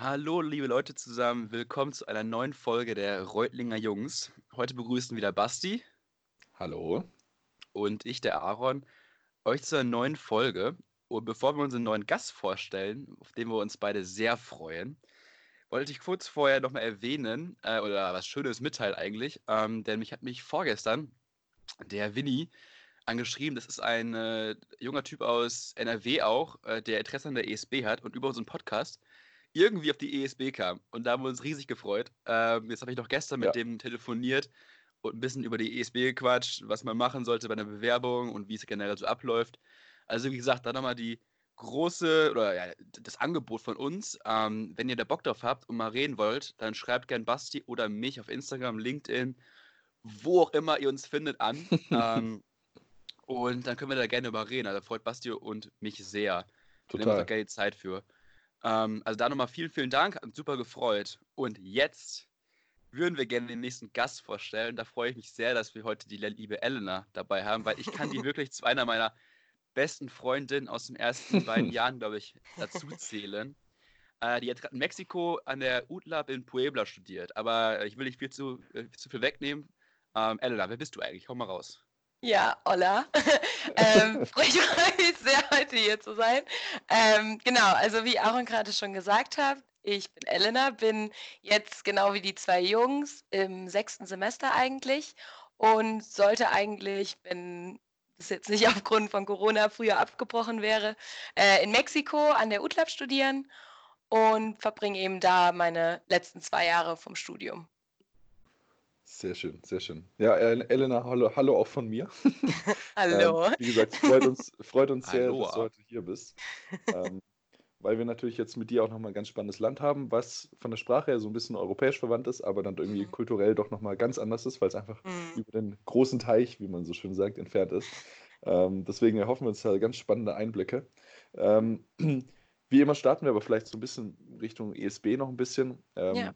Hallo, liebe Leute zusammen. Willkommen zu einer neuen Folge der Reutlinger Jungs. Heute begrüßen wieder Basti. Hallo. Und ich, der Aaron, euch zu einer neuen Folge. Und bevor wir unseren neuen Gast vorstellen, auf den wir uns beide sehr freuen, wollte ich kurz vorher nochmal erwähnen, äh, oder was Schönes mitteilen eigentlich, ähm, denn mich hat mich vorgestern der Winnie angeschrieben. Das ist ein äh, junger Typ aus NRW auch, äh, der Interesse an der ESB hat und über unseren Podcast irgendwie auf die ESB kam. Und da haben wir uns riesig gefreut. Ähm, jetzt habe ich noch gestern mit ja. dem telefoniert und ein bisschen über die ESB gequatscht, was man machen sollte bei einer Bewerbung und wie es generell so abläuft. Also wie gesagt, da nochmal die große oder ja, das Angebot von uns. Ähm, wenn ihr da Bock drauf habt und mal reden wollt, dann schreibt gern Basti oder mich auf Instagram, LinkedIn, wo auch immer ihr uns findet, an. ähm, und dann können wir da gerne über reden. Also freut Basti und mich sehr. Total. Da nehmen wir gerne die Zeit für. Ähm, also da nochmal vielen, vielen Dank, hat super gefreut. Und jetzt würden wir gerne den nächsten Gast vorstellen. Da freue ich mich sehr, dass wir heute die liebe Elena dabei haben, weil ich kann die wirklich zu einer meiner besten Freundinnen aus den ersten beiden Jahren, glaube ich, dazu zählen. Äh, die hat gerade in Mexiko an der UTLAB in Puebla studiert. Aber ich will nicht viel zu, äh, zu viel wegnehmen. Ähm, Elena, wer bist du eigentlich? Hau mal raus. Ja, hola. ähm, freue mich sehr, heute hier zu sein. Ähm, genau, also wie Aaron gerade schon gesagt hat, ich bin Elena, bin jetzt genau wie die zwei Jungs im sechsten Semester eigentlich und sollte eigentlich, wenn das jetzt nicht aufgrund von Corona früher abgebrochen wäre, äh, in Mexiko an der UTLAB studieren und verbringe eben da meine letzten zwei Jahre vom Studium. Sehr schön, sehr schön. Ja, Elena, hallo, hallo auch von mir. hallo. ähm, wie gesagt, freut uns, freut uns sehr, dass du heute hier bist. Ähm, weil wir natürlich jetzt mit dir auch nochmal ein ganz spannendes Land haben, was von der Sprache her so ein bisschen europäisch verwandt ist, aber dann irgendwie mhm. kulturell doch nochmal ganz anders ist, weil es einfach mhm. über den großen Teich, wie man so schön sagt, entfernt ist. Ähm, deswegen erhoffen wir uns da ganz spannende Einblicke. Ähm, wie immer starten wir aber vielleicht so ein bisschen Richtung ESB noch ein bisschen. Ähm, ja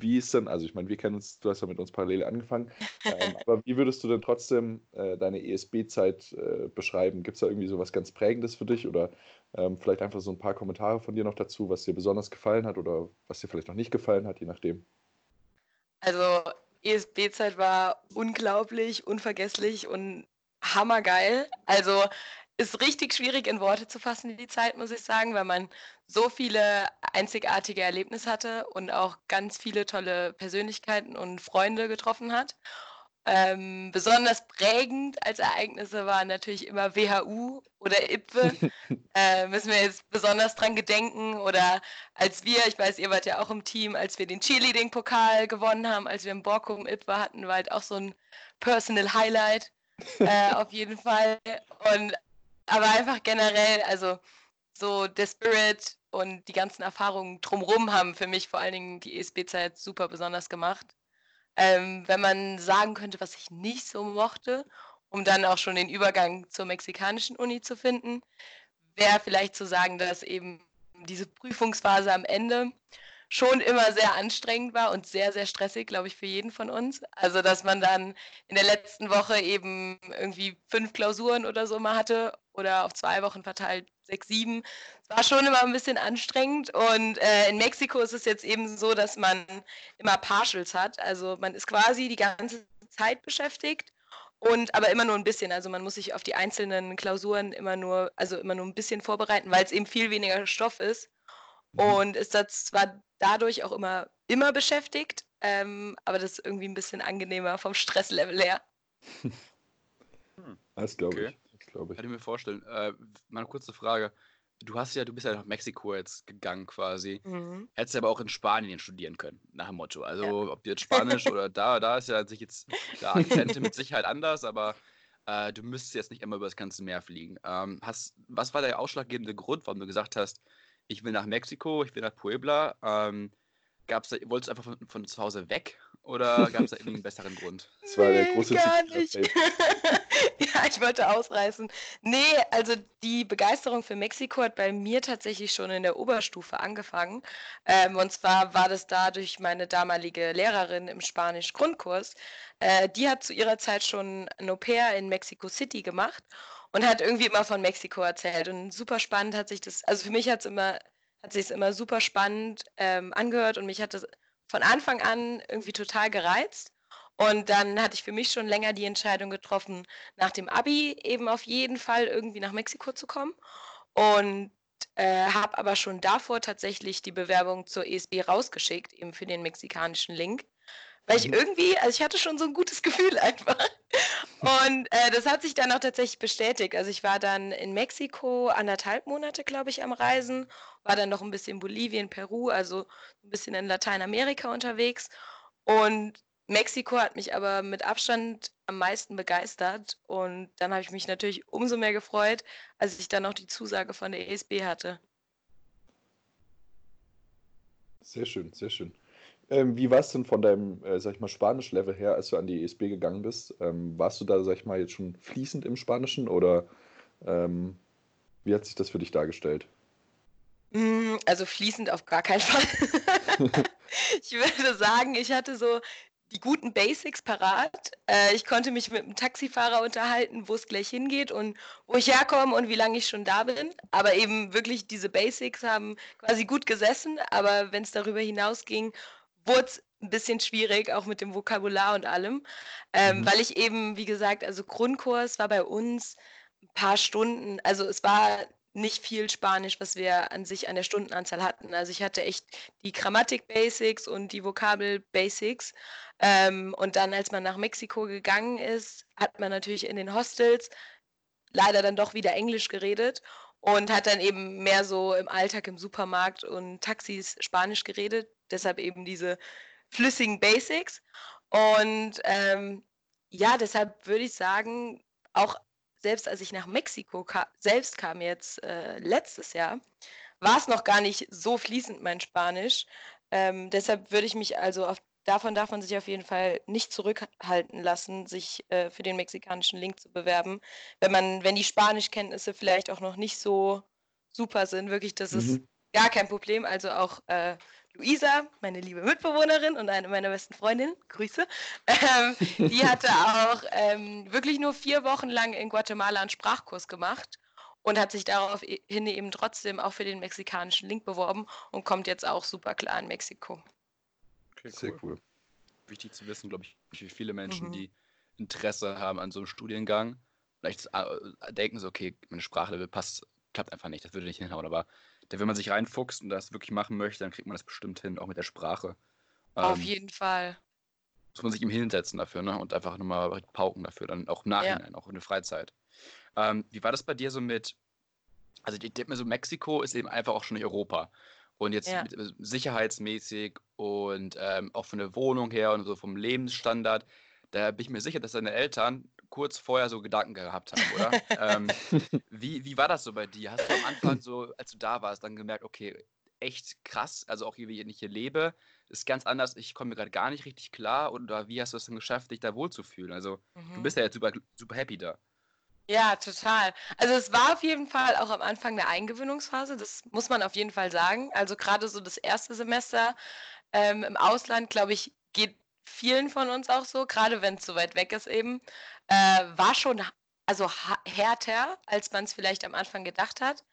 wie ist denn, also ich meine, wir kennen uns, du hast ja mit uns parallel angefangen, ähm, aber wie würdest du denn trotzdem äh, deine ESB-Zeit äh, beschreiben? Gibt es da irgendwie so was ganz Prägendes für dich oder ähm, vielleicht einfach so ein paar Kommentare von dir noch dazu, was dir besonders gefallen hat oder was dir vielleicht noch nicht gefallen hat, je nachdem? Also ESB-Zeit war unglaublich, unvergesslich und hammergeil. Also ist richtig schwierig in Worte zu fassen, die Zeit, muss ich sagen, weil man so viele einzigartige Erlebnisse hatte und auch ganz viele tolle Persönlichkeiten und Freunde getroffen hat. Ähm, besonders prägend als Ereignisse waren natürlich immer WHU oder IPWE. äh, müssen wir jetzt besonders dran gedenken. Oder als wir, ich weiß, ihr wart ja auch im Team, als wir den Cheerleading-Pokal gewonnen haben, als wir im Borkum IPWE hatten, war halt auch so ein Personal Highlight. äh, auf jeden Fall. Und aber einfach generell, also so der Spirit und die ganzen Erfahrungen drumherum haben für mich vor allen Dingen die ESB-Zeit super besonders gemacht. Ähm, wenn man sagen könnte, was ich nicht so mochte, um dann auch schon den Übergang zur mexikanischen Uni zu finden, wäre vielleicht zu sagen, dass eben diese Prüfungsphase am Ende schon immer sehr anstrengend war und sehr, sehr stressig, glaube ich, für jeden von uns. Also, dass man dann in der letzten Woche eben irgendwie fünf Klausuren oder so mal hatte oder auf zwei Wochen verteilt sechs, sieben. Es war schon immer ein bisschen anstrengend und äh, in Mexiko ist es jetzt eben so, dass man immer Partials hat. Also man ist quasi die ganze Zeit beschäftigt und aber immer nur ein bisschen. Also man muss sich auf die einzelnen Klausuren immer nur, also immer nur ein bisschen vorbereiten, weil es eben viel weniger Stoff ist. Mhm. Und ist das zwar dadurch auch immer, immer beschäftigt, ähm, aber das ist irgendwie ein bisschen angenehmer vom Stresslevel her. Hm. Das glaube okay. ich. glaube ich. Kann ich mir vorstellen. Äh, mal eine kurze Frage. Du hast ja, du bist ja nach Mexiko jetzt gegangen quasi. Mhm. Hättest aber auch in Spanien studieren können, nach dem Motto. Also ja. ob du jetzt Spanisch oder da, da ist ja sich jetzt der Akzente mit Sicherheit anders, aber äh, du müsstest jetzt nicht immer über das ganze Meer fliegen. Ähm, hast, was war der ausschlaggebende Grund, warum du gesagt hast, ich will nach Mexiko, ich will nach Puebla. Ähm, gab's da, wolltest du einfach von, von zu Hause weg oder gab es da irgendwie einen besseren Grund? Das war der große gar nicht. ja, ich wollte ausreißen. Nee, also die Begeisterung für Mexiko hat bei mir tatsächlich schon in der Oberstufe angefangen. Ähm, und zwar war das da durch meine damalige Lehrerin im Spanisch-Grundkurs. Äh, die hat zu ihrer Zeit schon ein Au-pair in Mexico City gemacht und hat irgendwie immer von Mexiko erzählt. Und super spannend hat sich das, also für mich hat es immer, hat sich immer super spannend ähm, angehört und mich hat das von Anfang an irgendwie total gereizt. Und dann hatte ich für mich schon länger die Entscheidung getroffen, nach dem Abi eben auf jeden Fall irgendwie nach Mexiko zu kommen. Und äh, habe aber schon davor tatsächlich die Bewerbung zur ESB rausgeschickt, eben für den mexikanischen Link. Weil ich mhm. irgendwie, also ich hatte schon so ein gutes Gefühl einfach. Und äh, das hat sich dann auch tatsächlich bestätigt. Also ich war dann in Mexiko anderthalb Monate, glaube ich, am Reisen, war dann noch ein bisschen Bolivien, Peru, also ein bisschen in Lateinamerika unterwegs. Und Mexiko hat mich aber mit Abstand am meisten begeistert. Und dann habe ich mich natürlich umso mehr gefreut, als ich dann noch die Zusage von der ESB hatte. Sehr schön, sehr schön. Ähm, wie war es denn von deinem, äh, sag ich mal, Spanisch-Level her, als du an die ESB gegangen bist? Ähm, warst du da, sag ich mal, jetzt schon fließend im Spanischen oder ähm, wie hat sich das für dich dargestellt? Mm, also fließend auf gar keinen Fall. ich würde sagen, ich hatte so die guten Basics parat. Äh, ich konnte mich mit einem Taxifahrer unterhalten, wo es gleich hingeht und wo ich herkomme und wie lange ich schon da bin. Aber eben wirklich diese Basics haben quasi gut gesessen. Aber wenn es darüber hinausging, wurde es ein bisschen schwierig, auch mit dem Vokabular und allem. Ähm, mhm. Weil ich eben, wie gesagt, also Grundkurs war bei uns ein paar Stunden. Also es war nicht viel Spanisch, was wir an sich an der Stundenanzahl hatten. Also ich hatte echt die Grammatik-Basics und die Vokabel-Basics. Ähm, und dann, als man nach Mexiko gegangen ist, hat man natürlich in den Hostels leider dann doch wieder Englisch geredet und hat dann eben mehr so im Alltag im Supermarkt und Taxis Spanisch geredet. Deshalb eben diese flüssigen Basics. Und ähm, ja, deshalb würde ich sagen, auch selbst als ich nach Mexiko ka selbst kam jetzt äh, letztes Jahr, war es noch gar nicht so fließend mein Spanisch. Ähm, deshalb würde ich mich also auf, davon darf man sich auf jeden Fall nicht zurückhalten lassen, sich äh, für den mexikanischen Link zu bewerben, wenn man, wenn die Spanischkenntnisse vielleicht auch noch nicht so super sind. Wirklich, das mhm. ist gar kein Problem. Also auch äh, Luisa, meine liebe Mitbewohnerin und eine meiner besten Freundinnen, Grüße, ähm, die hatte auch ähm, wirklich nur vier Wochen lang in Guatemala einen Sprachkurs gemacht und hat sich daraufhin eben trotzdem auch für den mexikanischen Link beworben und kommt jetzt auch super klar in Mexiko. Okay, cool. Sehr cool. Wichtig zu wissen, glaube ich, wie viele Menschen, mhm. die Interesse haben an so einem Studiengang, vielleicht äh, denken so, okay, meine Sprachlevel passt, klappt einfach nicht, das würde nicht hinhauen, aber denn wenn man sich reinfuchst und das wirklich machen möchte, dann kriegt man das bestimmt hin, auch mit der Sprache. Auf ähm, jeden Fall. Muss man sich ihm hinsetzen dafür, ne? Und einfach nochmal pauken dafür, dann auch im Nachhinein, ja. auch in der Freizeit. Ähm, wie war das bei dir so mit, also ich denke mir so, Mexiko ist eben einfach auch schon nicht Europa. Und jetzt ja. mit, äh, sicherheitsmäßig und ähm, auch von der Wohnung her und so vom Lebensstandard, da bin ich mir sicher, dass deine Eltern kurz vorher so Gedanken gehabt haben, oder? ähm, wie, wie war das so bei dir? Hast du am Anfang so, als du da warst, dann gemerkt, okay, echt krass, also auch wie ich hier lebe, ist ganz anders, ich komme mir gerade gar nicht richtig klar oder wie hast du es dann geschafft, dich da wohlzufühlen? Also mhm. du bist ja jetzt super, super happy da. Ja, total. Also es war auf jeden Fall auch am Anfang eine Eingewöhnungsphase, das muss man auf jeden Fall sagen. Also gerade so das erste Semester ähm, im Ausland, glaube ich, geht vielen von uns auch so, gerade wenn es so weit weg ist eben, äh, war schon also härter, als man es vielleicht am Anfang gedacht hat.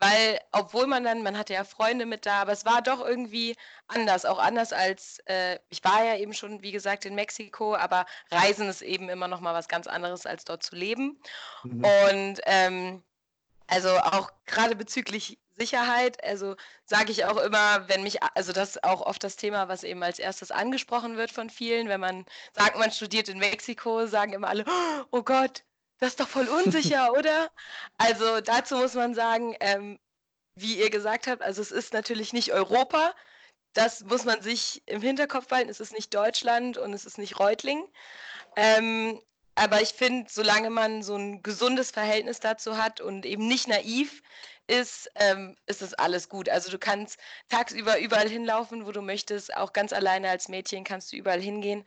Weil, obwohl man dann, man hatte ja Freunde mit da, aber es war doch irgendwie anders, auch anders als, äh, ich war ja eben schon, wie gesagt, in Mexiko, aber Reisen ist eben immer noch mal was ganz anderes, als dort zu leben. Mhm. Und ähm, also auch gerade bezüglich Sicherheit, also sage ich auch immer, wenn mich, also das ist auch oft das Thema, was eben als erstes angesprochen wird von vielen, wenn man sagt, man studiert in Mexiko, sagen immer alle, oh Gott, das ist doch voll unsicher, oder? Also dazu muss man sagen, ähm, wie ihr gesagt habt, also es ist natürlich nicht Europa, das muss man sich im Hinterkopf halten, es ist nicht Deutschland und es ist nicht Reutling. Ähm, aber ich finde, solange man so ein gesundes Verhältnis dazu hat und eben nicht naiv, ist, ähm, ist das alles gut. Also du kannst tagsüber überall hinlaufen, wo du möchtest. Auch ganz alleine als Mädchen kannst du überall hingehen.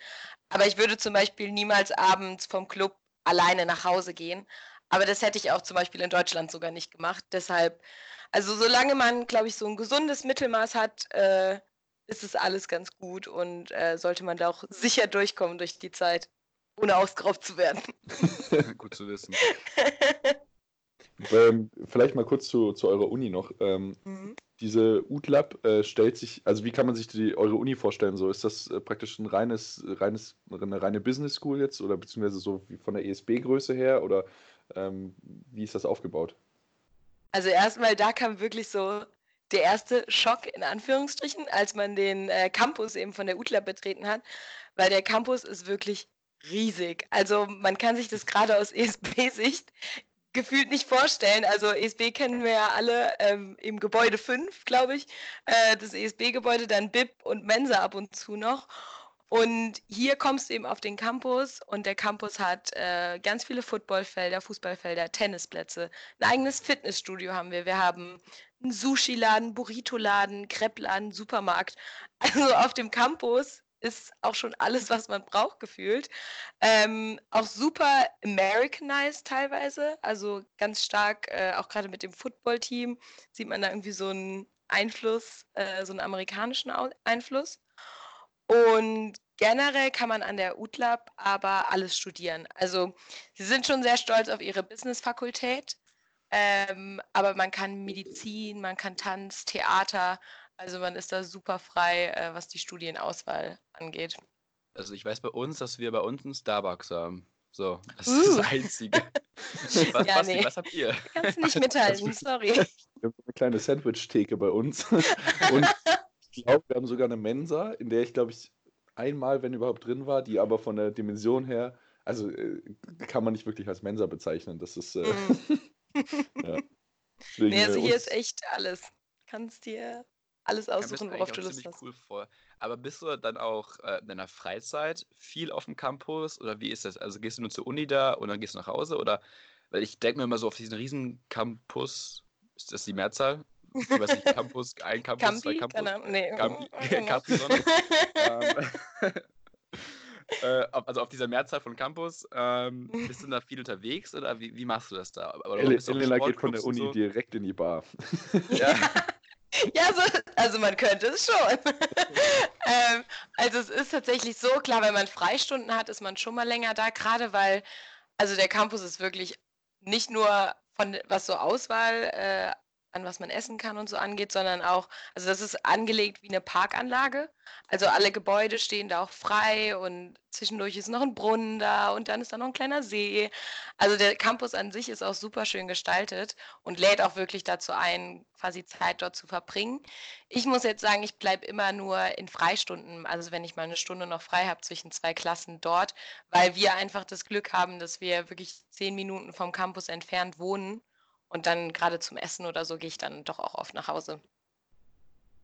Aber ich würde zum Beispiel niemals abends vom Club alleine nach Hause gehen. Aber das hätte ich auch zum Beispiel in Deutschland sogar nicht gemacht. Deshalb, also solange man, glaube ich, so ein gesundes Mittelmaß hat, äh, ist es alles ganz gut und äh, sollte man da auch sicher durchkommen durch die Zeit, ohne ausgeraubt zu werden. gut zu wissen. Ähm, vielleicht mal kurz zu, zu eurer Uni noch. Ähm, mhm. Diese UTLab äh, stellt sich, also wie kann man sich die, eure Uni vorstellen? So ist das äh, praktisch ein reines, reines, eine reine Business School jetzt oder beziehungsweise so wie von der ESB-Größe her oder ähm, wie ist das aufgebaut? Also erstmal, da kam wirklich so der erste Schock in Anführungsstrichen, als man den äh, Campus eben von der UTLab betreten hat, weil der Campus ist wirklich riesig. Also man kann sich das gerade aus ESB-Sicht gefühlt nicht vorstellen. Also ESB kennen wir ja alle ähm, im Gebäude 5, glaube ich. Äh, das ESB-Gebäude, dann BIP und Mensa ab und zu noch. Und hier kommst du eben auf den Campus und der Campus hat äh, ganz viele Footballfelder, Fußballfelder, Tennisplätze. Ein eigenes Fitnessstudio haben wir. Wir haben einen Sushi-Laden, Burrito-Laden, Crepe-Laden, Supermarkt. Also auf dem Campus ist auch schon alles, was man braucht, gefühlt. Ähm, auch super Americanized teilweise, also ganz stark, äh, auch gerade mit dem Football-Team, sieht man da irgendwie so einen Einfluss, äh, so einen amerikanischen Einfluss. Und generell kann man an der UTLAB aber alles studieren. Also sie sind schon sehr stolz auf ihre Business-Fakultät, ähm, aber man kann Medizin, man kann Tanz, Theater, also man ist da super frei, äh, was die Studienauswahl angeht. Also ich weiß bei uns, dass wir bei uns einen Starbucks haben. So, das uh. ist das Einzige. was, ja, Basti, nee. was habt ihr? Kannst nicht mithalten, sorry. Wir haben eine kleine Sandwich-Theke bei uns. Und ich glaube, wir haben sogar eine Mensa, in der ich, glaube ich, einmal, wenn überhaupt drin war, die aber von der Dimension her, also äh, kann man nicht wirklich als Mensa bezeichnen. Das ist. Äh, mm. ja. Deswegen, nee, also hier ist echt alles. Kannst dir alles aussuchen, worauf du Lust hast. Cool vor. Aber bist du dann auch äh, in deiner Freizeit viel auf dem Campus oder wie ist das? Also gehst du nur zur Uni da und dann gehst du nach Hause oder? Weil ich denke mir immer so auf diesen riesen Campus, ist das die Mehrzahl? Ich weiß nicht, Campus, ein Campus, Campi? zwei Campus. Keine Ahnung, nee. Campi, Campi, ähm, äh, also auf dieser Mehrzahl von Campus, ähm, bist du da viel unterwegs oder wie, wie machst du das da? Oder Elena geht von der Uni so? direkt in die Bar. ja. Ja, so, also man könnte es schon. ähm, also es ist tatsächlich so, klar, wenn man Freistunden hat, ist man schon mal länger da, gerade weil, also der Campus ist wirklich nicht nur von was so Auswahl äh, was man essen kann und so angeht, sondern auch, also das ist angelegt wie eine Parkanlage. Also alle Gebäude stehen da auch frei und zwischendurch ist noch ein Brunnen da und dann ist da noch ein kleiner See. Also der Campus an sich ist auch super schön gestaltet und lädt auch wirklich dazu ein, quasi Zeit dort zu verbringen. Ich muss jetzt sagen, ich bleibe immer nur in Freistunden, also wenn ich mal eine Stunde noch frei habe zwischen zwei Klassen dort, weil wir einfach das Glück haben, dass wir wirklich zehn Minuten vom Campus entfernt wohnen und dann gerade zum Essen oder so gehe ich dann doch auch oft nach Hause.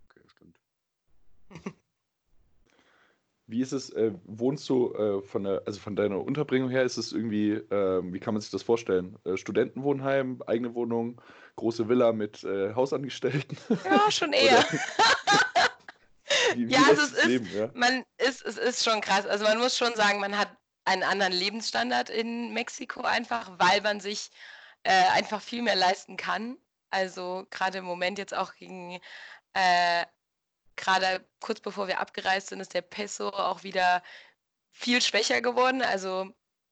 Okay, stimmt. Wie ist es, äh, wohnst du äh, von der, also von deiner Unterbringung her, ist es irgendwie, äh, wie kann man sich das vorstellen? Äh, Studentenwohnheim, eigene Wohnung, große Villa mit äh, Hausangestellten? Ja, schon eher. wie, wie ja, also es ist, Leben, ja? man ist, es ist schon krass. Also man muss schon sagen, man hat einen anderen Lebensstandard in Mexiko einfach, weil man sich äh, einfach viel mehr leisten kann. Also gerade im Moment jetzt auch gegen, äh, gerade kurz bevor wir abgereist sind, ist der Peso auch wieder viel schwächer geworden. Also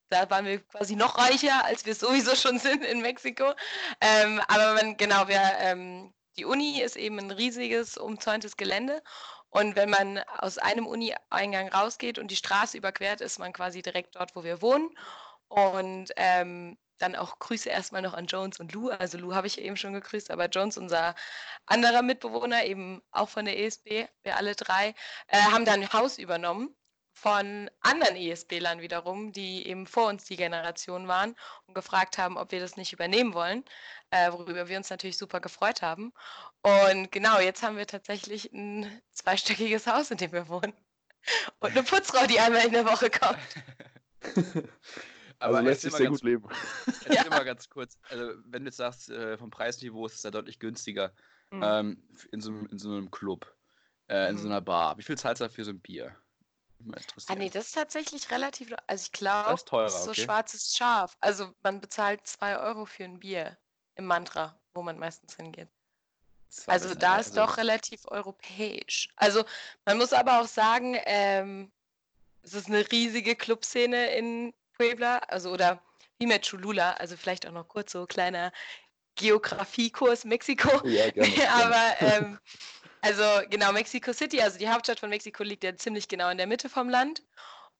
da waren wir quasi noch reicher, als wir sowieso schon sind in Mexiko. Ähm, aber man, genau, wir, ähm, die Uni ist eben ein riesiges, umzäuntes Gelände. Und wenn man aus einem Uni-Eingang rausgeht und die Straße überquert, ist man quasi direkt dort, wo wir wohnen. Und ähm, dann auch Grüße erstmal noch an Jones und Lou. Also Lou habe ich eben schon gegrüßt, aber Jones, unser anderer Mitbewohner, eben auch von der ESB, wir alle drei, äh, haben dann ein Haus übernommen von anderen ESB-Lern wiederum, die eben vor uns die Generation waren und gefragt haben, ob wir das nicht übernehmen wollen, äh, worüber wir uns natürlich super gefreut haben. Und genau, jetzt haben wir tatsächlich ein zweistöckiges Haus, in dem wir wohnen. Und eine Putzfrau, die einmal in der Woche kommt. Aber also lässt sich sehr gut leben. Erzähl mal ganz kurz, also wenn du jetzt sagst, äh, vom Preisniveau ist es da deutlich günstiger mhm. ähm, in, so, in, so, einem Club, äh, in mhm. so einer Bar. Wie viel zahlst du da für so ein Bier? Ah nee, das ist tatsächlich relativ, also ich glaube, das, das ist so okay. schwarzes Schaf. Also man bezahlt 2 Euro für ein Bier im Mantra, wo man meistens hingeht. Also da ist also doch relativ europäisch. Also man muss aber auch sagen, ähm, es ist eine riesige Clubszene in Puebla, also oder wie mit Cholula, also vielleicht auch noch kurz so kleiner Geografiekurs Mexiko. Ja, gerne. Aber ähm, also genau, Mexico City, also die Hauptstadt von Mexiko liegt ja ziemlich genau in der Mitte vom Land.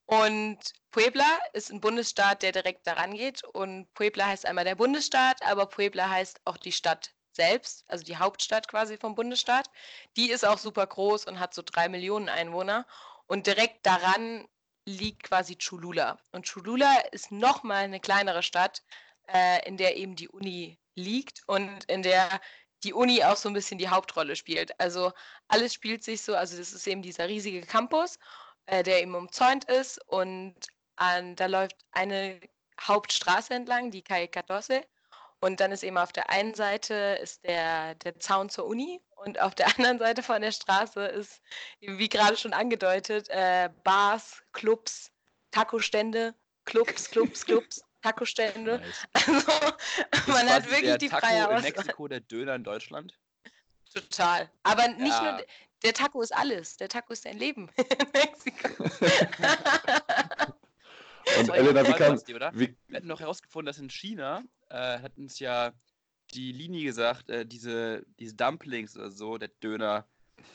Und Puebla ist ein Bundesstaat, der direkt daran geht. Und Puebla heißt einmal der Bundesstaat, aber Puebla heißt auch die Stadt selbst, also die Hauptstadt quasi vom Bundesstaat. Die ist auch super groß und hat so drei Millionen Einwohner. Und direkt daran liegt quasi Cholula. Und Cholula ist nochmal eine kleinere Stadt, äh, in der eben die Uni liegt und in der die Uni auch so ein bisschen die Hauptrolle spielt. Also alles spielt sich so, also das ist eben dieser riesige Campus, äh, der eben umzäunt ist und an, da läuft eine Hauptstraße entlang, die Calle 14. Und dann ist eben auf der einen Seite ist der, der Zaun zur Uni und auf der anderen Seite von der Straße ist, wie gerade schon angedeutet, äh, Bars, Clubs, Taco-Stände, Clubs, Clubs, Clubs. Taco-Stände. Nice. Also man hat wirklich die Taco freie Auswahl. in Mexiko, der Döner in Deutschland? Total. Aber nicht ja. nur, der Taco ist alles. Der Taco ist dein Leben in Mexiko. Und Elena, wie kann... Wie... Wir hatten noch herausgefunden, dass in China äh, hat uns ja die Linie gesagt, äh, diese, diese Dumplings oder so, der Döner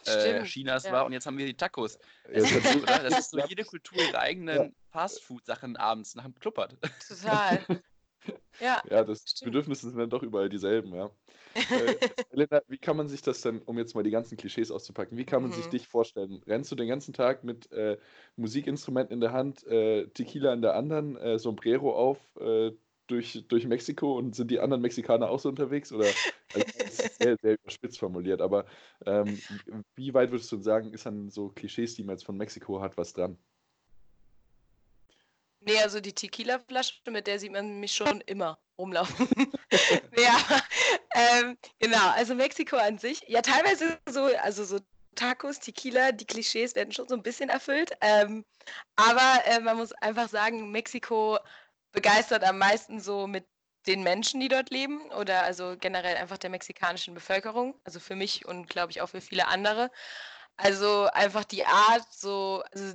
äh, Chinas ja. war und jetzt haben wir die Tacos. Das, ja, ist, so, das ist so, jede Kultur ihre eigenen ja. Fastfood-Sachen abends nach dem hat. Total. Ja, ja das stimmt. Bedürfnis sind dann doch überall dieselben, ja. äh, Elena, wie kann man sich das denn, um jetzt mal die ganzen Klischees auszupacken, wie kann man mhm. sich dich vorstellen? Rennst du den ganzen Tag mit äh, Musikinstrumenten in der Hand, äh, Tequila in der anderen, äh, Sombrero auf, äh, durch, durch Mexiko und sind die anderen Mexikaner auch so unterwegs? Oder also das ist sehr, sehr überspitzt formuliert, aber ähm, wie weit würdest du sagen, ist an so Klischees, die man jetzt von Mexiko hat, was dran? Nee, also die Tequila-Flasche, mit der sieht man mich schon immer rumlaufen. ja, ähm, genau, also Mexiko an sich, ja teilweise so, also so Tacos, Tequila, die Klischees werden schon so ein bisschen erfüllt. Ähm, aber äh, man muss einfach sagen, Mexiko begeistert am meisten so mit den Menschen, die dort leben oder also generell einfach der mexikanischen Bevölkerung. Also für mich und glaube ich auch für viele andere. Also einfach die Art, so, also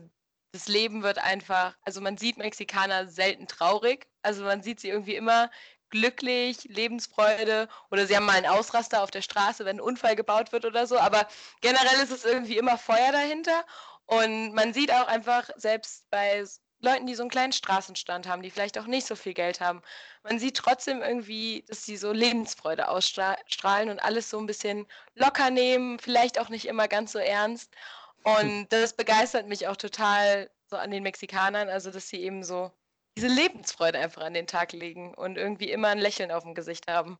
das Leben wird einfach, also man sieht Mexikaner selten traurig. Also man sieht sie irgendwie immer glücklich, Lebensfreude oder sie haben mal einen Ausraster auf der Straße, wenn ein Unfall gebaut wird oder so. Aber generell ist es irgendwie immer Feuer dahinter. Und man sieht auch einfach, selbst bei Leuten, die so einen kleinen Straßenstand haben, die vielleicht auch nicht so viel Geld haben. Man sieht trotzdem irgendwie, dass sie so Lebensfreude ausstrahlen und alles so ein bisschen locker nehmen, vielleicht auch nicht immer ganz so ernst. Und das begeistert mich auch total so an den Mexikanern, also dass sie eben so diese Lebensfreude einfach an den Tag legen und irgendwie immer ein Lächeln auf dem Gesicht haben.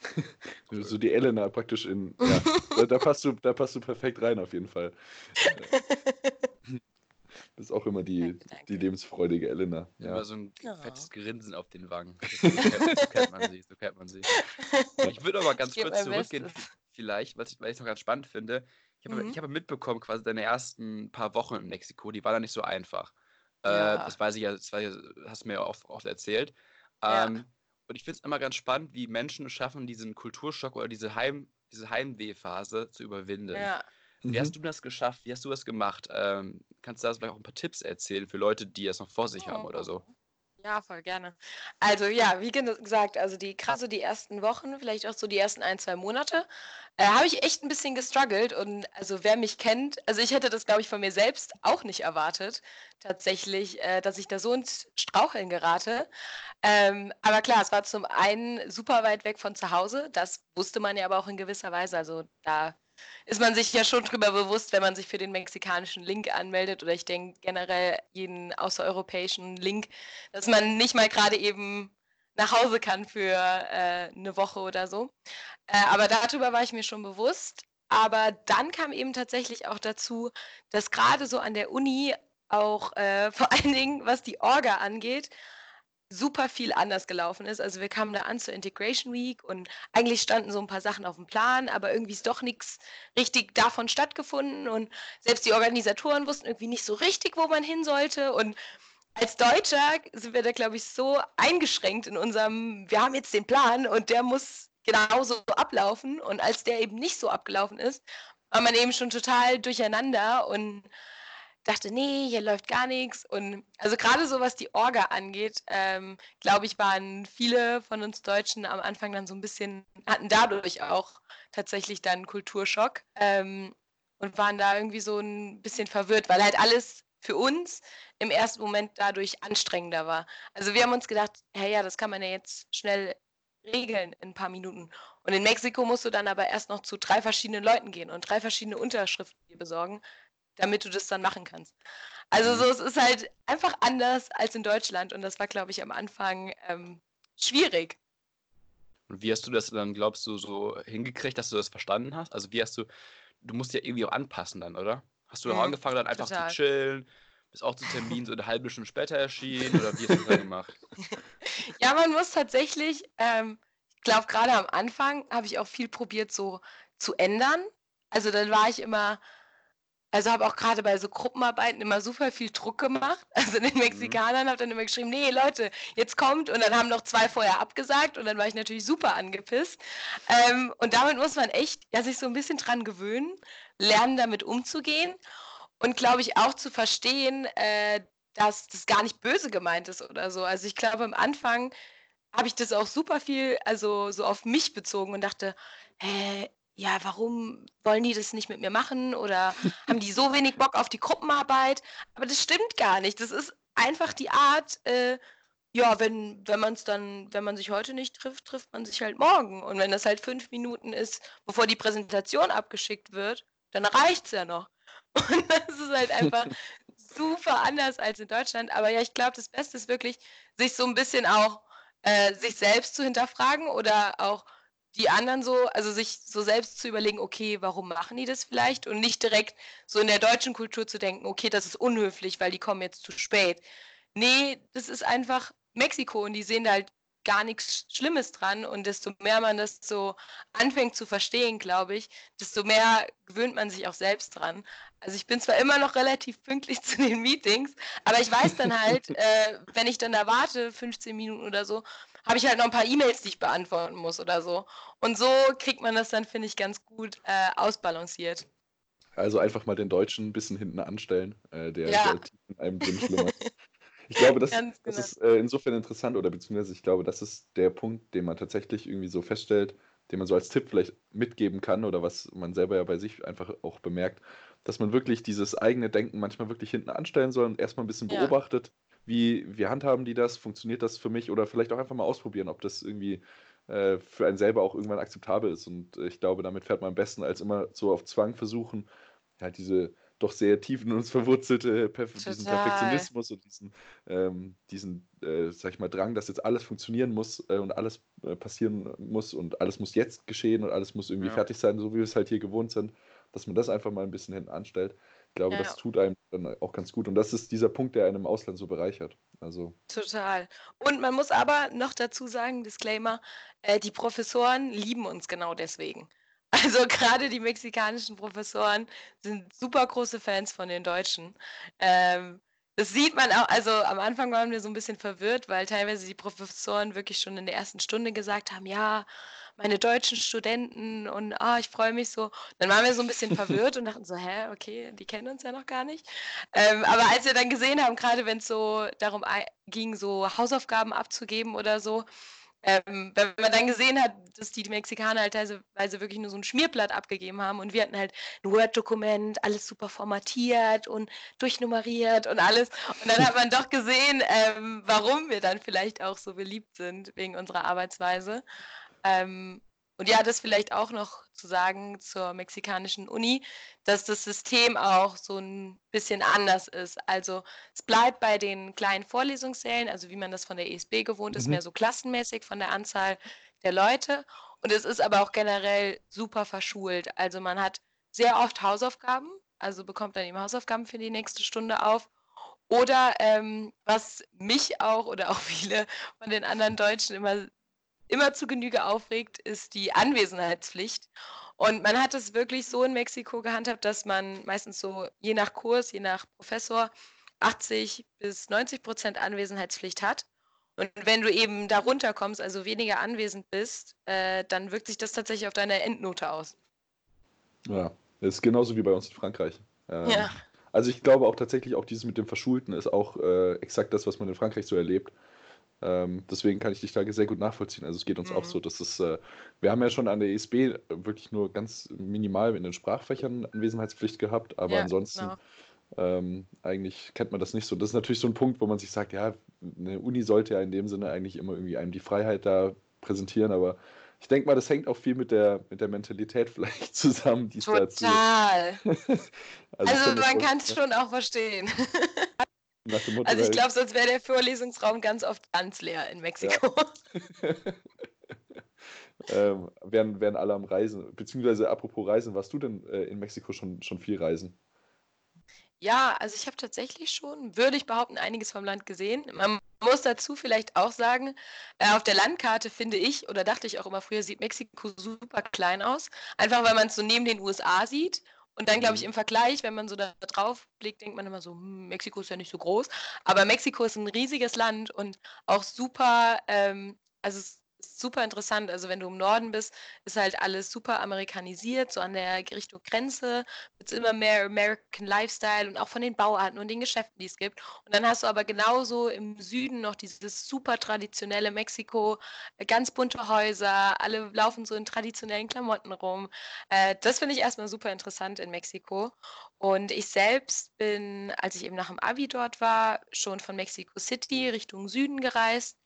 so die Elena praktisch in. Ja, da, da, passt du, da passt du perfekt rein auf jeden Fall. Das ist auch immer die, danke, danke. die lebensfreudige Elena. Ja. Immer so ein ja. fettes Grinsen auf den Wangen. So kennt, so kennt man sie, so kennt man sie. Ich würde aber ganz kurz zurückgehen, Bestes. vielleicht, was ich, was ich noch ganz spannend finde. Ich habe, mhm. ich habe mitbekommen, quasi deine ersten paar Wochen in Mexiko, die waren da nicht so einfach. Äh, ja. Äh, das weiß ich ja, das hast du mir ja oft, oft erzählt. Ähm, und ich finde es immer ganz spannend, wie Menschen es schaffen, diesen Kulturschock oder diese, Heim, diese Heimwehphase zu überwinden. Ja. Wie hast mhm. du das geschafft? Wie hast du das gemacht? Ähm, kannst du da vielleicht auch ein paar Tipps erzählen für Leute, die es noch vor sich haben oder so? Ja, voll gerne. Also ja, wie gesagt, also die krasse die ersten Wochen, vielleicht auch so die ersten ein, zwei Monate, äh, habe ich echt ein bisschen gestruggelt. Und also wer mich kennt, also ich hätte das, glaube ich, von mir selbst auch nicht erwartet, tatsächlich, äh, dass ich da so ins Straucheln gerate. Ähm, aber klar, es war zum einen super weit weg von zu Hause. Das wusste man ja aber auch in gewisser Weise. Also da ist man sich ja schon drüber bewusst, wenn man sich für den mexikanischen Link anmeldet oder ich denke generell jeden außereuropäischen Link, dass man nicht mal gerade eben nach Hause kann für äh, eine Woche oder so. Äh, aber darüber war ich mir schon bewusst. Aber dann kam eben tatsächlich auch dazu, dass gerade so an der Uni auch äh, vor allen Dingen, was die Orga angeht, super viel anders gelaufen ist. Also wir kamen da an zur Integration Week und eigentlich standen so ein paar Sachen auf dem Plan, aber irgendwie ist doch nichts richtig davon stattgefunden und selbst die Organisatoren wussten irgendwie nicht so richtig, wo man hin sollte und als Deutscher sind wir da, glaube ich, so eingeschränkt in unserem, wir haben jetzt den Plan und der muss genauso ablaufen. Und als der eben nicht so abgelaufen ist, war man eben schon total durcheinander und dachte, nee, hier läuft gar nichts. Und also gerade so, was die Orga angeht, ähm, glaube ich, waren viele von uns Deutschen am Anfang dann so ein bisschen, hatten dadurch auch tatsächlich dann Kulturschock ähm, und waren da irgendwie so ein bisschen verwirrt, weil halt alles für uns im ersten Moment dadurch anstrengender war. Also wir haben uns gedacht, hey, ja, das kann man ja jetzt schnell regeln in ein paar Minuten. Und in Mexiko musst du dann aber erst noch zu drei verschiedenen Leuten gehen und drei verschiedene Unterschriften besorgen, damit du das dann machen kannst. Also mhm. so, es ist halt einfach anders als in Deutschland und das war, glaube ich, am Anfang ähm, schwierig. Und wie hast du das dann, glaubst du, so hingekriegt, dass du das verstanden hast? Also wie hast du, du musst ja irgendwie auch anpassen dann, oder? Hast du mhm, angefangen dann einfach total. zu chillen? Bist auch zu Termin so eine halbe Stunde später erschienen oder wie hast du das dann gemacht? ja, man muss tatsächlich, ähm, ich glaube gerade am Anfang habe ich auch viel probiert so zu ändern. Also dann war ich immer, also habe auch gerade bei so Gruppenarbeiten immer super viel Druck gemacht. Also den mhm. Mexikanern habe dann immer geschrieben, nee Leute, jetzt kommt. Und dann haben noch zwei vorher abgesagt und dann war ich natürlich super angepisst. Ähm, und damit muss man echt ja, sich so ein bisschen dran gewöhnen, lernen damit umzugehen und glaube ich auch zu verstehen, äh, dass das gar nicht böse gemeint ist oder so. Also ich glaube am Anfang habe ich das auch super viel, also so auf mich bezogen und dachte, äh, ja, warum wollen die das nicht mit mir machen oder haben die so wenig Bock auf die Gruppenarbeit? Aber das stimmt gar nicht. Das ist einfach die Art, äh, ja, wenn, wenn man es dann, wenn man sich heute nicht trifft, trifft man sich halt morgen. Und wenn das halt fünf Minuten ist, bevor die Präsentation abgeschickt wird, dann reicht es ja noch. Und das ist halt einfach super anders als in Deutschland. Aber ja, ich glaube, das Beste ist wirklich, sich so ein bisschen auch äh, sich selbst zu hinterfragen oder auch die anderen so, also sich so selbst zu überlegen, okay, warum machen die das vielleicht und nicht direkt so in der deutschen Kultur zu denken, okay, das ist unhöflich, weil die kommen jetzt zu spät. Nee, das ist einfach Mexiko und die sehen da halt gar nichts Schlimmes dran und desto mehr man das so anfängt zu verstehen, glaube ich, desto mehr gewöhnt man sich auch selbst dran. Also ich bin zwar immer noch relativ pünktlich zu den Meetings, aber ich weiß dann halt, äh, wenn ich dann da warte, 15 Minuten oder so, habe ich halt noch ein paar E-Mails, die ich beantworten muss oder so. Und so kriegt man das dann, finde ich, ganz gut äh, ausbalanciert. Also einfach mal den Deutschen ein bisschen hinten anstellen, äh, der, ja. der in einem drin schlummert. Ich glaube, das, genau. das ist äh, insofern interessant oder beziehungsweise ich glaube, das ist der Punkt, den man tatsächlich irgendwie so feststellt, den man so als Tipp vielleicht mitgeben kann oder was man selber ja bei sich einfach auch bemerkt, dass man wirklich dieses eigene Denken manchmal wirklich hinten anstellen soll und erstmal ein bisschen ja. beobachtet, wie, wie handhaben die das, funktioniert das für mich oder vielleicht auch einfach mal ausprobieren, ob das irgendwie äh, für einen selber auch irgendwann akzeptabel ist. Und äh, ich glaube, damit fährt man am besten, als immer so auf Zwang versuchen, halt diese doch sehr tief in uns verwurzelte Perf diesen Perfektionismus und diesen, ähm, diesen äh, sag ich mal, Drang, dass jetzt alles funktionieren muss äh, und alles äh, passieren muss und alles muss jetzt geschehen und alles muss irgendwie ja. fertig sein, so wie wir es halt hier gewohnt sind, dass man das einfach mal ein bisschen hinten anstellt. Ich glaube, ja. das tut einem dann auch ganz gut. Und das ist dieser Punkt, der einen im Ausland so bereichert. Also. Total. Und man muss aber noch dazu sagen, Disclaimer, äh, die Professoren lieben uns genau deswegen. Also gerade die mexikanischen Professoren sind super große Fans von den Deutschen. Ähm, das sieht man auch, also am Anfang waren wir so ein bisschen verwirrt, weil teilweise die Professoren wirklich schon in der ersten Stunde gesagt haben, ja, meine deutschen Studenten und ah, ich freue mich so. Dann waren wir so ein bisschen verwirrt und dachten so, hä, okay, die kennen uns ja noch gar nicht. Ähm, aber als wir dann gesehen haben, gerade wenn es so darum ging, so Hausaufgaben abzugeben oder so, ähm, wenn man dann gesehen hat, dass die Mexikaner halt teilweise wirklich nur so ein Schmierblatt abgegeben haben und wir hatten halt ein Word-Dokument, alles super formatiert und durchnummeriert und alles. Und dann hat man doch gesehen, ähm, warum wir dann vielleicht auch so beliebt sind wegen unserer Arbeitsweise. Ähm, und ja, das vielleicht auch noch zu sagen zur mexikanischen Uni, dass das System auch so ein bisschen anders ist. Also es bleibt bei den kleinen Vorlesungssälen, also wie man das von der ESB gewohnt ist, mhm. mehr so klassenmäßig von der Anzahl der Leute. Und es ist aber auch generell super verschult. Also man hat sehr oft Hausaufgaben, also bekommt dann eben Hausaufgaben für die nächste Stunde auf. Oder ähm, was mich auch oder auch viele von den anderen Deutschen immer immer zu Genüge aufregt, ist die Anwesenheitspflicht. Und man hat es wirklich so in Mexiko gehandhabt, dass man meistens so je nach Kurs, je nach Professor 80 bis 90 Prozent Anwesenheitspflicht hat. Und wenn du eben darunter kommst, also weniger anwesend bist, äh, dann wirkt sich das tatsächlich auf deine Endnote aus. Ja, das ist genauso wie bei uns in Frankreich. Ähm, ja. Also ich glaube auch tatsächlich, auch dieses mit dem Verschulten ist auch äh, exakt das, was man in Frankreich so erlebt. Ähm, deswegen kann ich dich da sehr gut nachvollziehen. Also es geht uns mhm. auch so, dass es, äh, wir haben ja schon an der ESB wirklich nur ganz minimal in den Sprachfächern Anwesenheitspflicht gehabt, aber ja, ansonsten genau. ähm, eigentlich kennt man das nicht so. Das ist natürlich so ein Punkt, wo man sich sagt, ja, eine Uni sollte ja in dem Sinne eigentlich immer irgendwie einem die Freiheit da präsentieren, aber ich denke mal, das hängt auch viel mit der, mit der Mentalität vielleicht zusammen, die es dazu. Total. also, also man kann es schon auch verstehen. Also ich glaube, sonst wäre der Vorlesungsraum ganz oft ganz leer in Mexiko. Ja. ähm, wären, wären alle am Reisen. Beziehungsweise apropos Reisen, warst du denn äh, in Mexiko schon, schon viel reisen? Ja, also ich habe tatsächlich schon, würde ich behaupten, einiges vom Land gesehen. Man muss dazu vielleicht auch sagen, äh, auf der Landkarte finde ich, oder dachte ich auch immer früher, sieht Mexiko super klein aus. Einfach weil man es so neben den USA sieht und dann, glaube ich, mhm. im Vergleich, wenn man so da drauf blickt, denkt man immer so, hm, Mexiko ist ja nicht so groß. Aber Mexiko ist ein riesiges Land und auch super, ähm, also es super interessant. Also wenn du im Norden bist, ist halt alles super amerikanisiert, so an der Richtung Grenze wird es immer mehr American Lifestyle und auch von den Bauarten und den Geschäften, die es gibt. Und dann hast du aber genauso im Süden noch dieses super traditionelle Mexiko, äh, ganz bunte Häuser, alle laufen so in traditionellen Klamotten rum. Äh, das finde ich erstmal super interessant in Mexiko. Und ich selbst bin, als ich eben nach dem Abi dort war, schon von Mexico City Richtung Süden gereist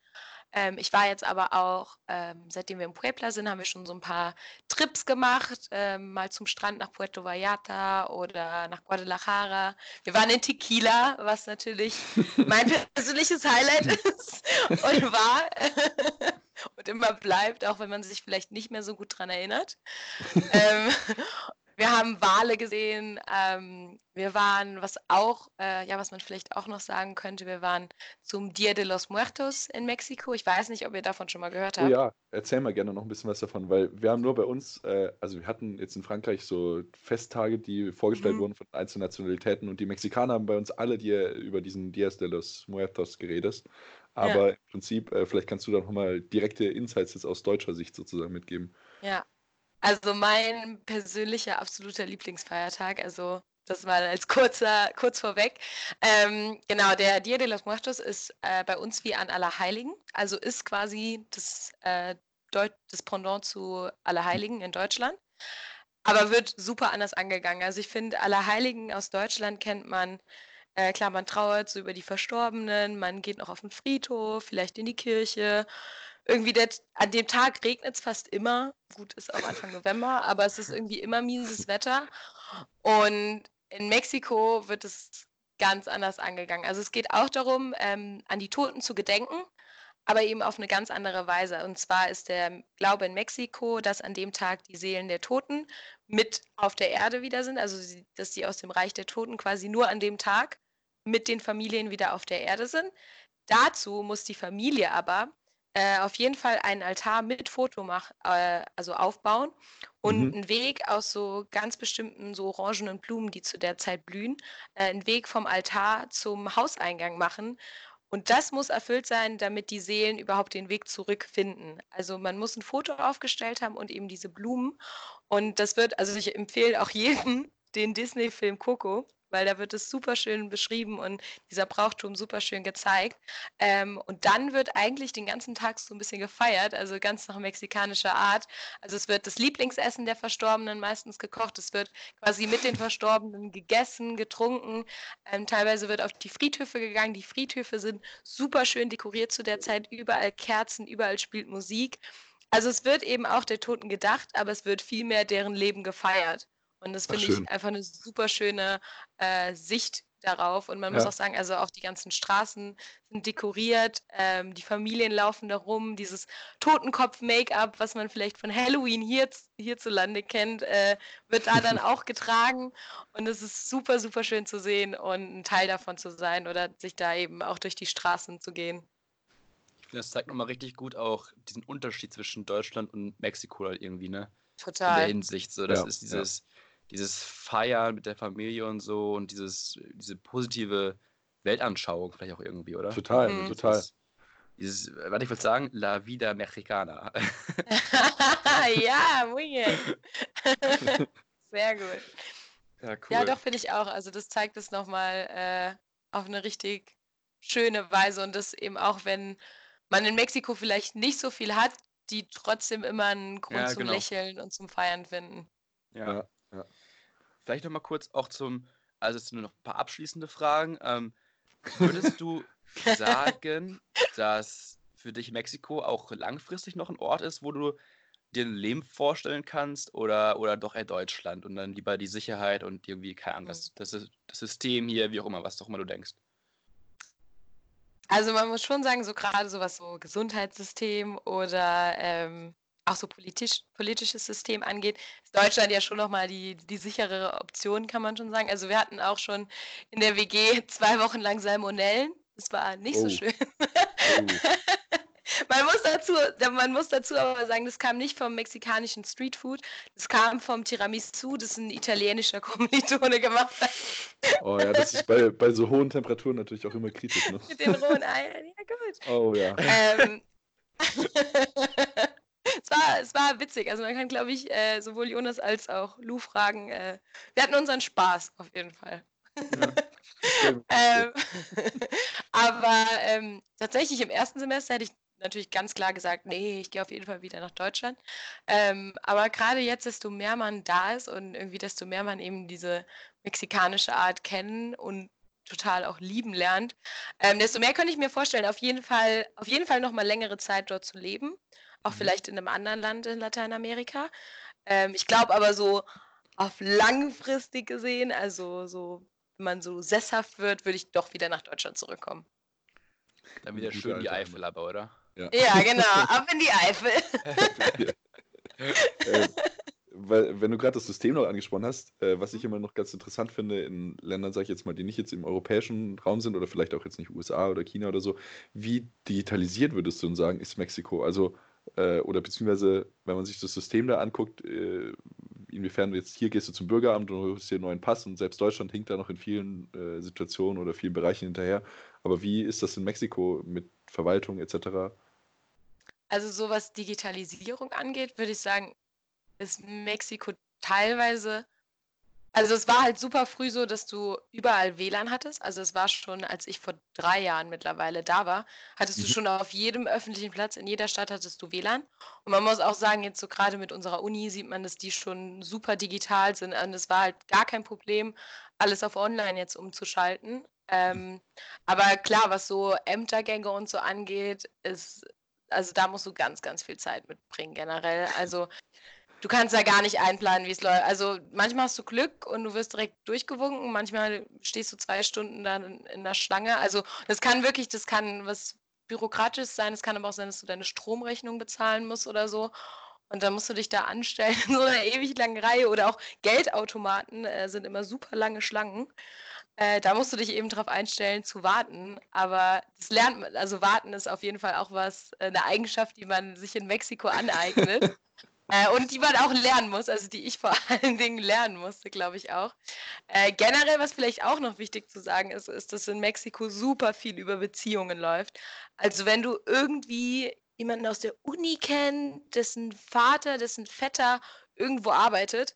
ähm, ich war jetzt aber auch, ähm, seitdem wir in Puebla sind, haben wir schon so ein paar Trips gemacht, ähm, mal zum Strand nach Puerto Vallarta oder nach Guadalajara. Wir waren in Tequila, was natürlich mein persönliches Highlight ist und war und immer bleibt, auch wenn man sich vielleicht nicht mehr so gut daran erinnert. Wir haben Wale gesehen. Ähm, wir waren, was auch, äh, ja, was man vielleicht auch noch sagen könnte, wir waren zum Dia de los Muertos in Mexiko. Ich weiß nicht, ob ihr davon schon mal gehört oh habt. Oh ja, erzähl mal gerne noch ein bisschen was davon, weil wir haben nur bei uns, äh, also wir hatten jetzt in Frankreich so Festtage, die vorgestellt mhm. wurden von einzelnen Nationalitäten und die Mexikaner haben bei uns alle die, über diesen Dias de los Muertos geredet. Aber ja. im Prinzip, äh, vielleicht kannst du da nochmal direkte Insights jetzt aus deutscher Sicht sozusagen mitgeben. Ja, also mein persönlicher absoluter Lieblingsfeiertag, also das mal als kurzer, kurz vorweg. Ähm, genau, der Dia de los Muertos ist äh, bei uns wie an Allerheiligen, also ist quasi das, äh, das Pendant zu Allerheiligen in Deutschland, aber wird super anders angegangen. Also ich finde, Allerheiligen aus Deutschland kennt man, äh, klar, man trauert so über die Verstorbenen, man geht noch auf den Friedhof, vielleicht in die Kirche irgendwie der, an dem Tag regnet es fast immer. Gut, ist auch Anfang November, aber es ist irgendwie immer mieses Wetter. Und in Mexiko wird es ganz anders angegangen. Also es geht auch darum, ähm, an die Toten zu gedenken, aber eben auf eine ganz andere Weise. Und zwar ist der Glaube in Mexiko, dass an dem Tag die Seelen der Toten mit auf der Erde wieder sind, also dass sie aus dem Reich der Toten quasi nur an dem Tag mit den Familien wieder auf der Erde sind. Dazu muss die Familie aber äh, auf jeden Fall einen Altar mit Foto mach, äh, also aufbauen und mhm. einen Weg aus so ganz bestimmten so orangenen Blumen, die zu der Zeit blühen, äh, einen Weg vom Altar zum Hauseingang machen. Und das muss erfüllt sein, damit die Seelen überhaupt den Weg zurückfinden. Also man muss ein Foto aufgestellt haben und eben diese Blumen. Und das wird, also ich empfehle auch jedem den Disney-Film Coco weil da wird es super schön beschrieben und dieser Brauchtum super schön gezeigt. Ähm, und dann wird eigentlich den ganzen Tag so ein bisschen gefeiert, also ganz nach mexikanischer Art. Also es wird das Lieblingsessen der Verstorbenen meistens gekocht, es wird quasi mit den Verstorbenen gegessen, getrunken. Ähm, teilweise wird auf die Friedhöfe gegangen. Die Friedhöfe sind super schön dekoriert zu der Zeit, überall Kerzen, überall spielt Musik. Also es wird eben auch der Toten gedacht, aber es wird vielmehr deren Leben gefeiert. Und das finde ich einfach eine super schöne äh, Sicht darauf. Und man muss auch sagen, also auch die ganzen Straßen sind dekoriert, ähm, die Familien laufen da rum, dieses Totenkopf-Make-up, was man vielleicht von Halloween hier, hierzulande kennt, äh, wird da dann auch getragen. Und es ist super, super schön zu sehen und ein Teil davon zu sein oder sich da eben auch durch die Straßen zu gehen. Ich finde, das zeigt nochmal richtig gut auch diesen Unterschied zwischen Deutschland und Mexiko halt irgendwie, ne? Total. In der Hinsicht. So, das ja, ist dieses. Ja dieses Feiern mit der Familie und so und dieses, diese positive Weltanschauung vielleicht auch irgendwie, oder? Total, mhm. total. Dieses, was ich wollte sagen, La Vida Mexicana. ja, muy bien. Sehr gut. Ja, cool. Ja, doch, finde ich auch. Also das zeigt es nochmal äh, auf eine richtig schöne Weise und das eben auch, wenn man in Mexiko vielleicht nicht so viel hat, die trotzdem immer einen Grund ja, zum genau. Lächeln und zum Feiern finden. Ja, Vielleicht nochmal kurz auch zum, also jetzt nur noch ein paar abschließende Fragen. Ähm, würdest du sagen, dass für dich Mexiko auch langfristig noch ein Ort ist, wo du dir ein Leben vorstellen kannst oder, oder doch eher Deutschland und dann lieber die Sicherheit und irgendwie, keine Ahnung, das, das, das System hier, wie auch immer, was doch immer du denkst? Also man muss schon sagen, so gerade so was so Gesundheitssystem oder ähm, auch so politisch, politisches System angeht, ist Deutschland ja schon nochmal die, die sicherere Option, kann man schon sagen. Also wir hatten auch schon in der WG zwei Wochen lang Salmonellen. Das war nicht oh. so schön. Oh. man, muss dazu, man muss dazu aber sagen, das kam nicht vom mexikanischen Streetfood, das kam vom Tiramisu, das ein italienischer Kommilitone gemacht hat. Oh ja, das ist bei, bei so hohen Temperaturen natürlich auch immer kritisch. Ne? Mit den rohen Eiern, ja gut. Oh ja. Ähm, es, war, es war witzig. Also man kann, glaube ich, äh, sowohl Jonas als auch Lou fragen. Äh, wir hatten unseren Spaß auf jeden Fall. Ja. ähm, aber ähm, tatsächlich im ersten Semester hätte ich natürlich ganz klar gesagt, nee, ich gehe auf jeden Fall wieder nach Deutschland. Ähm, aber gerade jetzt, desto mehr man da ist und irgendwie desto mehr man eben diese mexikanische Art kennen und total auch lieben lernt, ähm, desto mehr könnte ich mir vorstellen, auf jeden Fall, auf jeden Fall noch mal längere Zeit dort zu leben, auch mhm. vielleicht in einem anderen Land in Lateinamerika. Ähm, ich glaube aber so auf langfristig gesehen, also so, wenn man so sesshaft wird, würde ich doch wieder nach Deutschland zurückkommen. Dann wieder schön die Eifel aber, oder? Ja, ja genau, ab in die Eifel. äh, weil, wenn du gerade das System noch angesprochen hast, äh, was ich immer noch ganz interessant finde in Ländern, sage ich jetzt mal, die nicht jetzt im europäischen Raum sind oder vielleicht auch jetzt nicht USA oder China oder so, wie digitalisiert würdest du denn sagen, ist Mexiko? Also, äh, oder beziehungsweise, wenn man sich das System da anguckt, äh, inwiefern jetzt hier gehst du zum Bürgeramt und holst dir einen neuen Pass und selbst Deutschland hinkt da noch in vielen äh, Situationen oder vielen Bereichen hinterher. Aber wie ist das in Mexiko mit Verwaltung etc.? Also so was Digitalisierung angeht, würde ich sagen, ist Mexiko teilweise, also es war halt super früh so, dass du überall WLAN hattest. Also es war schon, als ich vor drei Jahren mittlerweile da war, hattest mhm. du schon auf jedem öffentlichen Platz in jeder Stadt hattest du WLAN. Und man muss auch sagen, jetzt so gerade mit unserer Uni sieht man, dass die schon super digital sind. Und es war halt gar kein Problem, alles auf Online jetzt umzuschalten. Ähm, aber klar, was so Ämtergänge und so angeht, ist also da musst du ganz, ganz viel Zeit mitbringen generell. Also du kannst ja gar nicht einplanen, wie es läuft. Also manchmal hast du Glück und du wirst direkt durchgewunken, manchmal stehst du zwei Stunden dann in der Schlange. Also das kann wirklich, das kann was bürokratisch sein, es kann aber auch sein, dass du deine Stromrechnung bezahlen musst oder so. Und dann musst du dich da anstellen in so einer ewig langen Reihe oder auch Geldautomaten äh, sind immer super lange Schlangen. Äh, da musst du dich eben darauf einstellen, zu warten. Aber das lernt man, also warten ist auf jeden Fall auch was, äh, eine Eigenschaft, die man sich in Mexiko aneignet. äh, und die man auch lernen muss, also die ich vor allen Dingen lernen musste, glaube ich auch. Äh, generell, was vielleicht auch noch wichtig zu sagen ist, ist, dass in Mexiko super viel über Beziehungen läuft. Also wenn du irgendwie jemanden aus der Uni kennst, dessen Vater, dessen Vetter irgendwo arbeitet,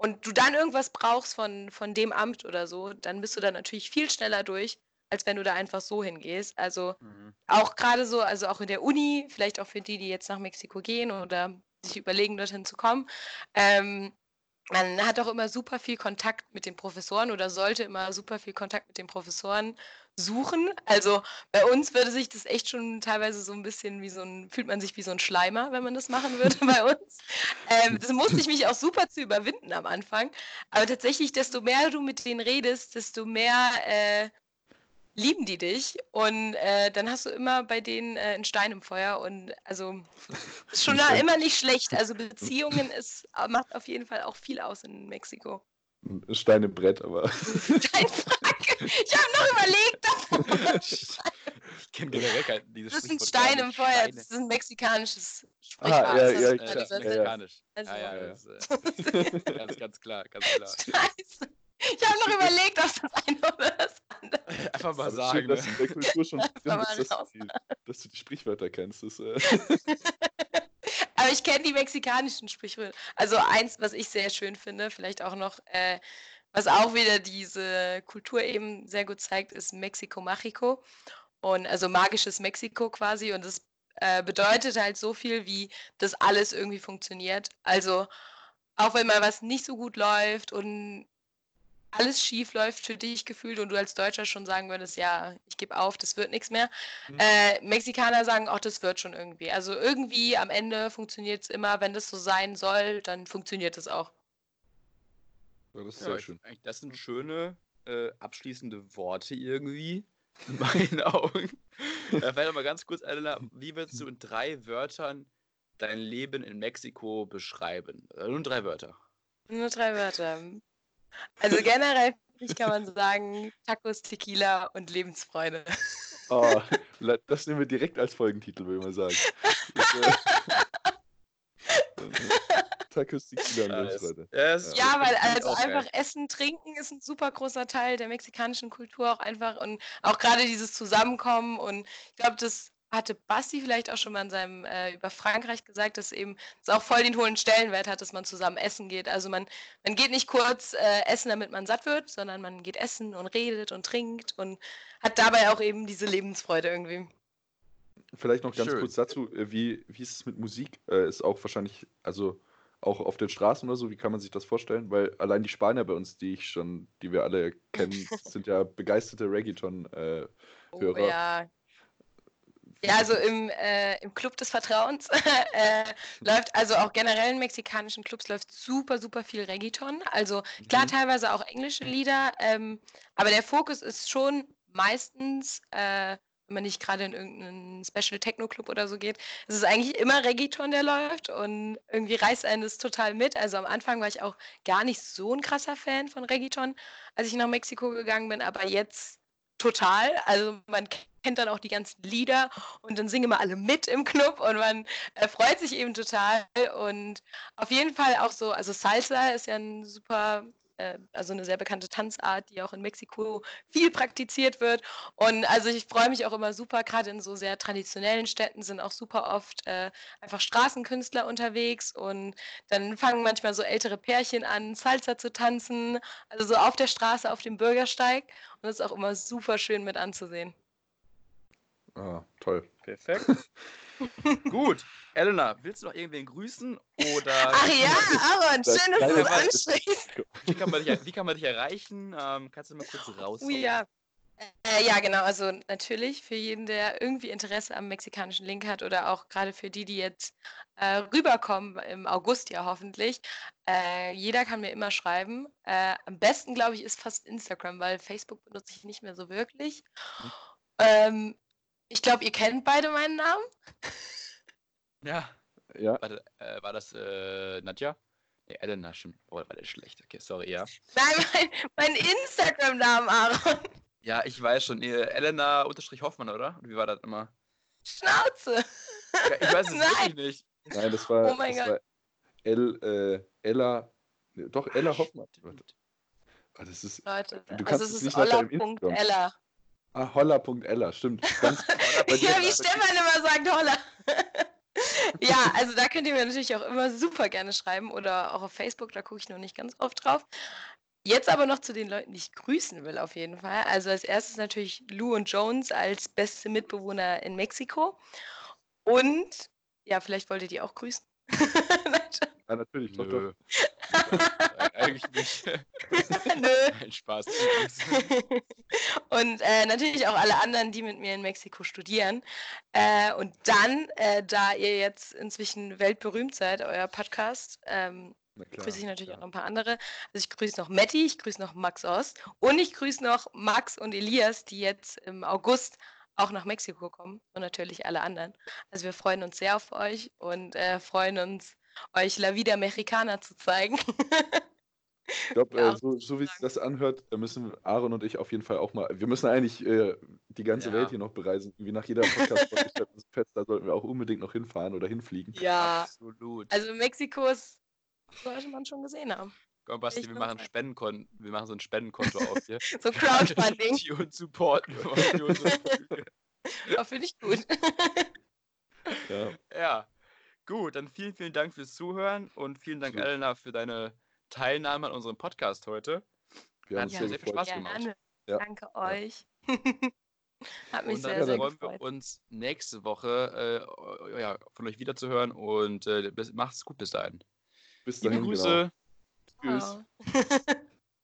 und du dann irgendwas brauchst von, von dem Amt oder so, dann bist du da natürlich viel schneller durch, als wenn du da einfach so hingehst. Also mhm. auch gerade so, also auch in der Uni, vielleicht auch für die, die jetzt nach Mexiko gehen oder sich überlegen, dorthin zu kommen. Ähm, man hat auch immer super viel Kontakt mit den Professoren oder sollte immer super viel Kontakt mit den Professoren suchen. Also bei uns würde sich das echt schon teilweise so ein bisschen wie so ein, fühlt man sich wie so ein Schleimer, wenn man das machen würde bei uns. Ähm, das musste ich mich auch super zu überwinden am Anfang. Aber tatsächlich, desto mehr du mit denen redest, desto mehr äh, lieben die dich. Und äh, dann hast du immer bei denen äh, einen Stein im Feuer. Und also ist schon da immer nicht schlecht. Also Beziehungen ist, macht auf jeden Fall auch viel aus in Mexiko. Ein Stein im Brett, aber. Steinfrack! Ich habe noch überlegt. ich kenne generell kein, dieses Das ist ein Stein im Feuer, Steine. das ist ein mexikanisches Sprichwort. Ah, ja, ja, ja, klar. Das ist mexikanisch. Also, ja, ja, ja. Das, äh, ganz, ganz klar, ganz klar. Scheiße. Ich habe noch überlegt, ob das eine oder das andere Einfach mal sagen. Schön, dass du in der Kultur schon drin bist, dass, dass, du die Sprichwörter kennst. Das, äh Aber ich kenne die mexikanischen Sprichwörter. Also eins, was ich sehr schön finde, vielleicht auch noch, äh, was auch wieder diese Kultur eben sehr gut zeigt, ist Mexiko Mágico. Und also magisches Mexiko quasi. Und das äh, bedeutet halt so viel, wie das alles irgendwie funktioniert. Also auch wenn mal was nicht so gut läuft und alles schief läuft für dich gefühlt und du als Deutscher schon sagen würdest, ja, ich gebe auf, das wird nichts mehr. Mhm. Äh, Mexikaner sagen, auch das wird schon irgendwie. Also irgendwie am Ende funktioniert es immer, wenn das so sein soll, dann funktioniert es auch. Ja, das ist ja, sehr schön. Das sind schöne äh, abschließende Worte irgendwie, in meinen Augen. äh, vielleicht mal ganz kurz, Elena, wie würdest du in drei Wörtern dein Leben in Mexiko beschreiben? Äh, nur drei Wörter. Nur drei Wörter. Also generell kann man sagen, Tacos, Tequila und Lebensfreude. Oh, das nehmen wir direkt als Folgentitel, würde ich mal sagen. Tacos, Tequila und Lebensfreude. Ja, ja, weil also einfach geil. Essen, Trinken ist ein super großer Teil der mexikanischen Kultur auch einfach und auch gerade dieses Zusammenkommen und ich glaube, das hatte Basti vielleicht auch schon mal in seinem äh, über Frankreich gesagt, dass eben es auch voll den hohen Stellenwert hat, dass man zusammen essen geht. Also man, man geht nicht kurz äh, essen, damit man satt wird, sondern man geht essen und redet und trinkt und hat dabei auch eben diese Lebensfreude irgendwie. Vielleicht noch ganz Schön. kurz dazu, äh, wie, wie ist es mit Musik? Äh, ist auch wahrscheinlich, also auch auf den Straßen oder so, wie kann man sich das vorstellen? Weil allein die Spanier bei uns, die ich schon, die wir alle kennen, sind ja begeisterte Reggaeton-Hörer. Oh, ja, ja, also im, äh, im Club des Vertrauens äh, läuft, also auch generell in mexikanischen Clubs läuft super, super viel Reggaeton. Also klar, mhm. teilweise auch englische Lieder, ähm, aber der Fokus ist schon meistens, äh, wenn man nicht gerade in irgendeinen Special Techno Club oder so geht, es ist eigentlich immer Reggaeton, der läuft und irgendwie reißt einen das total mit. Also am Anfang war ich auch gar nicht so ein krasser Fan von Reggaeton, als ich nach Mexiko gegangen bin, aber jetzt total. Also man kennt dann auch die ganzen Lieder und dann singen wir alle mit im Club und man äh, freut sich eben total. Und auf jeden Fall auch so, also Salsa ist ja ein super äh, also eine sehr bekannte Tanzart, die auch in Mexiko viel praktiziert wird. Und also ich freue mich auch immer super, gerade in so sehr traditionellen Städten sind auch super oft äh, einfach Straßenkünstler unterwegs und dann fangen manchmal so ältere Pärchen an, Salsa zu tanzen, also so auf der Straße, auf dem Bürgersteig. Und das ist auch immer super schön mit anzusehen. Ah, toll. Perfekt. Gut. Elena, willst du noch irgendwen grüßen? Oder Ach ja, Aaron, schön, dass du das ansprichst. Wie kann man dich, wie kann man dich erreichen? Ähm, kannst du mal kurz raus? Oh, ja. Äh, ja, genau. Also natürlich für jeden, der irgendwie Interesse am mexikanischen Link hat oder auch gerade für die, die jetzt äh, rüberkommen im August ja hoffentlich. Äh, jeder kann mir immer schreiben. Äh, am besten, glaube ich, ist fast Instagram, weil Facebook benutze ich nicht mehr so wirklich. Hm. Ähm, ich glaube, ihr kennt beide meinen Namen. Ja. Ja. Warte, äh, war das äh, Nadja? Nee, Elena, stimmt. Oh, war der schlecht. Okay, sorry, ja. Nein, mein, mein Instagram-Namen, Aaron. Ja, ich weiß schon. Elena-Hoffmann, oder? Wie war das immer? Schnauze. Ja, ich weiß es wirklich nicht. Nein, das war, oh mein das Gott. war El, äh, Ella, doch, Ella Hoffmann. Oh, das ist, Leute, du kannst also es ist Olla.ella. Ah, holla.ella, stimmt. Ganz, ja, wie Stefan immer sagt, holla. ja, also da könnt ihr mir natürlich auch immer super gerne schreiben oder auch auf Facebook, da gucke ich noch nicht ganz oft drauf. Jetzt aber noch zu den Leuten, die ich grüßen will, auf jeden Fall. Also als erstes natürlich Lou und Jones als beste Mitbewohner in Mexiko. Und ja, vielleicht wollt ihr die auch grüßen. ja, natürlich, doch, doch. Eigentlich nicht. Nö. Nein, Spaß. und äh, natürlich auch alle anderen, die mit mir in Mexiko studieren. Äh, und dann, äh, da ihr jetzt inzwischen weltberühmt seid, euer Podcast, ähm, grüße ich natürlich klar. auch noch ein paar andere. Also ich grüße noch Matti, ich grüße noch Max Ost und ich grüße noch Max und Elias, die jetzt im August auch nach Mexiko kommen und natürlich alle anderen. Also wir freuen uns sehr auf euch und äh, freuen uns, euch La Vida Mexicana zu zeigen. Ich glaube, äh, so, so wie sich das anhört, da müssen Aaron und ich auf jeden Fall auch mal. Wir müssen eigentlich äh, die ganze ja. Welt hier noch bereisen. Wie nach jeder Podcast-Folge fest, da sollten wir auch unbedingt noch hinfahren oder hinfliegen. Ja, absolut. Also Mexiko ist, sollte man schon gesehen haben. Komm, Basti, wir machen, Spendenkon wir machen so ein Spendenkonto auf hier. so Crowdfunding. die uns supporten. oh, Finde ich gut. ja. ja. Gut, dann vielen, vielen Dank fürs Zuhören und vielen Dank, Elena, für deine Teilnahme an unserem Podcast heute. Wir haben uns sehr, sehr viel Spaß gemacht. Ja. Danke euch. Hat mich und sehr, dann sehr freuen gefreut. wir uns nächste Woche äh, ja, von euch wiederzuhören und äh, macht's gut bis dahin. Bis dahin. Liebe Grüße. Genau. Tschüss.